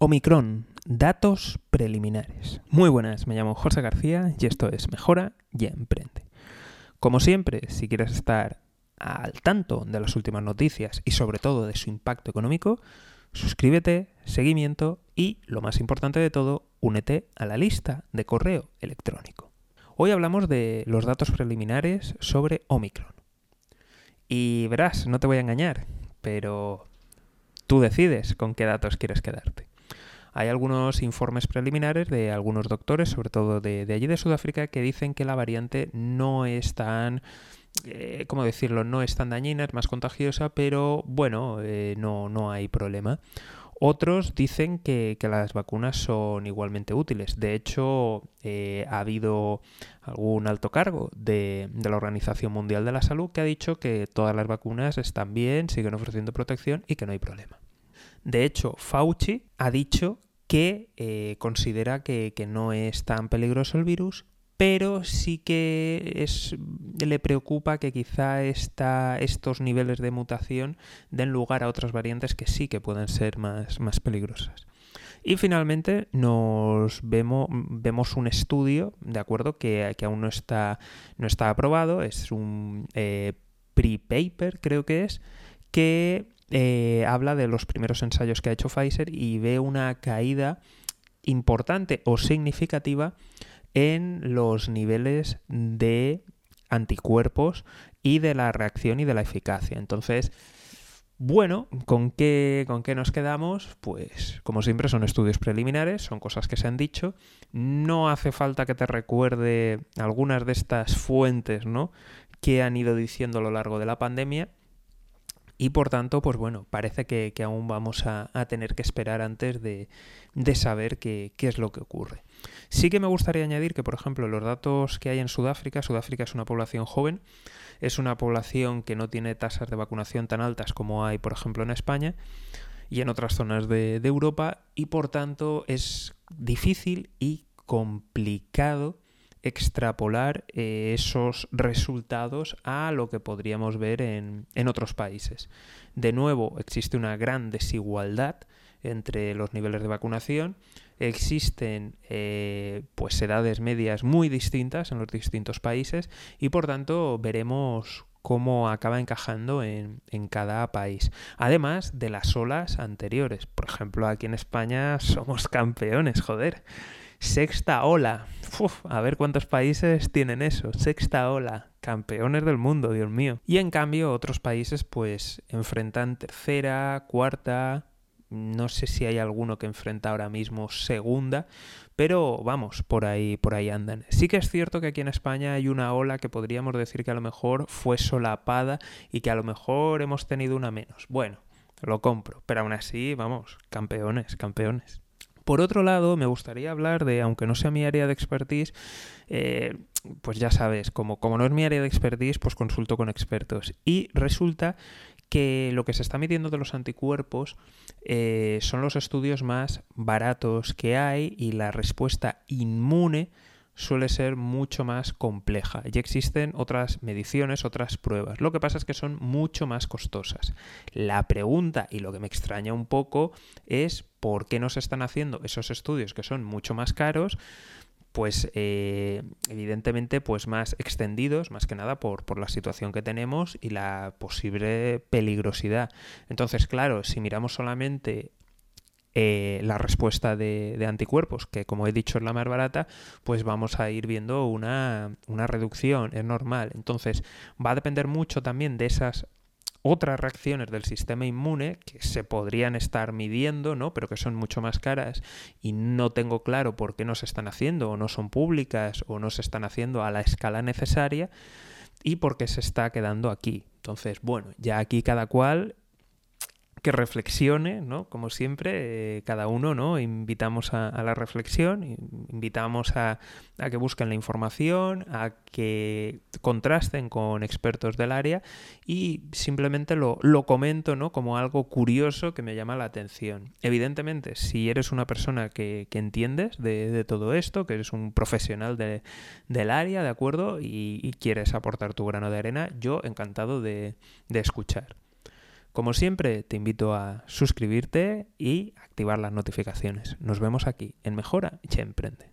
Omicron, datos preliminares. Muy buenas, me llamo José García y esto es Mejora y Emprende. Como siempre, si quieres estar al tanto de las últimas noticias y sobre todo de su impacto económico, suscríbete, seguimiento y, lo más importante de todo, únete a la lista de correo electrónico. Hoy hablamos de los datos preliminares sobre Omicron. Y verás, no te voy a engañar, pero tú decides con qué datos quieres quedarte. Hay algunos informes preliminares de algunos doctores, sobre todo de, allí de Sudáfrica, que dicen que la variante no es tan eh, ¿cómo decirlo? No es tan dañina, es más contagiosa, pero bueno, eh, no, no hay problema. Otros dicen que, las vacunas son igualmente útiles. De hecho, eh, ha habido algún alto cargo de, de, la Organización Mundial de la Salud que ha dicho que todas las vacunas están bien, siguen ofreciendo protección y que no hay problema. De hecho, Fauci ha dicho que eh, considera que, no es tan peligroso el virus, pero sí que es, le preocupa que quizá estos niveles de mutación den lugar a otras variantes que sí que pueden ser más, más peligrosas. Y finalmente nos vemos, vemos un estudio, ¿de acuerdo? Que, aún no está, no está aprobado, es un eh, pre-paper creo que es, que eh, habla de los primeros ensayos que ha hecho Pfizer y ve una caída importante o significativa en los niveles de anticuerpos y de la reacción y de la eficacia. Entonces, bueno, ¿con qué, ¿con qué nos quedamos? Pues, como siempre, son estudios preliminares, son cosas que se han dicho. No hace falta que te recuerde algunas de estas fuentes, ¿no? que han ido diciendo a lo largo de la pandemia y por tanto, pues bueno, parece que, aún vamos a, tener que esperar antes de, saber qué, es lo que ocurre. Sí que me gustaría añadir que, por ejemplo, los datos que hay en Sudáfrica, Sudáfrica es una población joven, es una población que no tiene tasas de vacunación tan altas como hay, por ejemplo, en España y en otras zonas de, Europa, y por tanto es difícil y complicado extrapolar eh, esos resultados a lo que podríamos ver en, otros países. De nuevo, existe una gran desigualdad entre los niveles de vacunación. Existen eh, pues edades medias muy distintas en los distintos países y por tanto veremos cómo acaba encajando en, en, cada país. Además de las olas anteriores. Por ejemplo, aquí en España somos campeones, joder. Sexta ola. a ver cuántos países tienen eso. Sexta ola. Campeones del mundo, Dios mío. Y en cambio otros países pues enfrentan tercera, cuarta, no sé si hay alguno que enfrenta ahora mismo segunda, pero vamos, por ahí, por ahí andan. Sí que es cierto que aquí en España hay una ola que podríamos decir que a lo mejor fue solapada y que a lo mejor hemos tenido una menos. Bueno, lo compro, pero aún así, vamos, campeones, campeones. Por otro lado, me gustaría hablar de, aunque no sea mi área de expertise, eh, pues ya sabes, como, como no es mi área de expertise, pues consulto con expertos. Y resulta que lo que se está midiendo de los anticuerpos eh, son los estudios más baratos que hay y la respuesta inmune suele ser mucho más compleja y existen otras mediciones, otras pruebas. Lo que pasa es que son mucho más costosas. La pregunta y lo que me extraña un poco es por qué no se están haciendo esos estudios que son mucho más caros pues eh, evidentemente pues más extendidos más que nada por, por, la situación que tenemos y la posible peligrosidad entonces claro si miramos solamente eh, la respuesta de, anticuerpos, que como he dicho es la más barata, pues vamos a ir viendo una, reducción, es normal. Entonces va a depender mucho también de esas otras reacciones del sistema inmune que se podrían estar midiendo, ¿no? Pero que son mucho más caras y no tengo claro por qué no se están haciendo o no son públicas o no se están haciendo a la escala necesaria y por qué se está quedando aquí. Entonces, bueno, ya aquí cada cual que reflexione, ¿no? Como siempre, eh, cada uno, ¿no? Invitamos a, la reflexión, invitamos a, que busquen la información, a que contrasten con expertos del área y simplemente lo, comento, ¿no? Como algo curioso que me llama la atención. Evidentemente, si eres una persona que, entiendes de, todo esto, que eres un profesional del área, ¿de acuerdo? Y, quieres aportar tu grano de arena, yo encantado de escuchar. Como siempre, te invito a suscribirte y activar las notificaciones. Nos vemos aquí en Mejora y Emprende.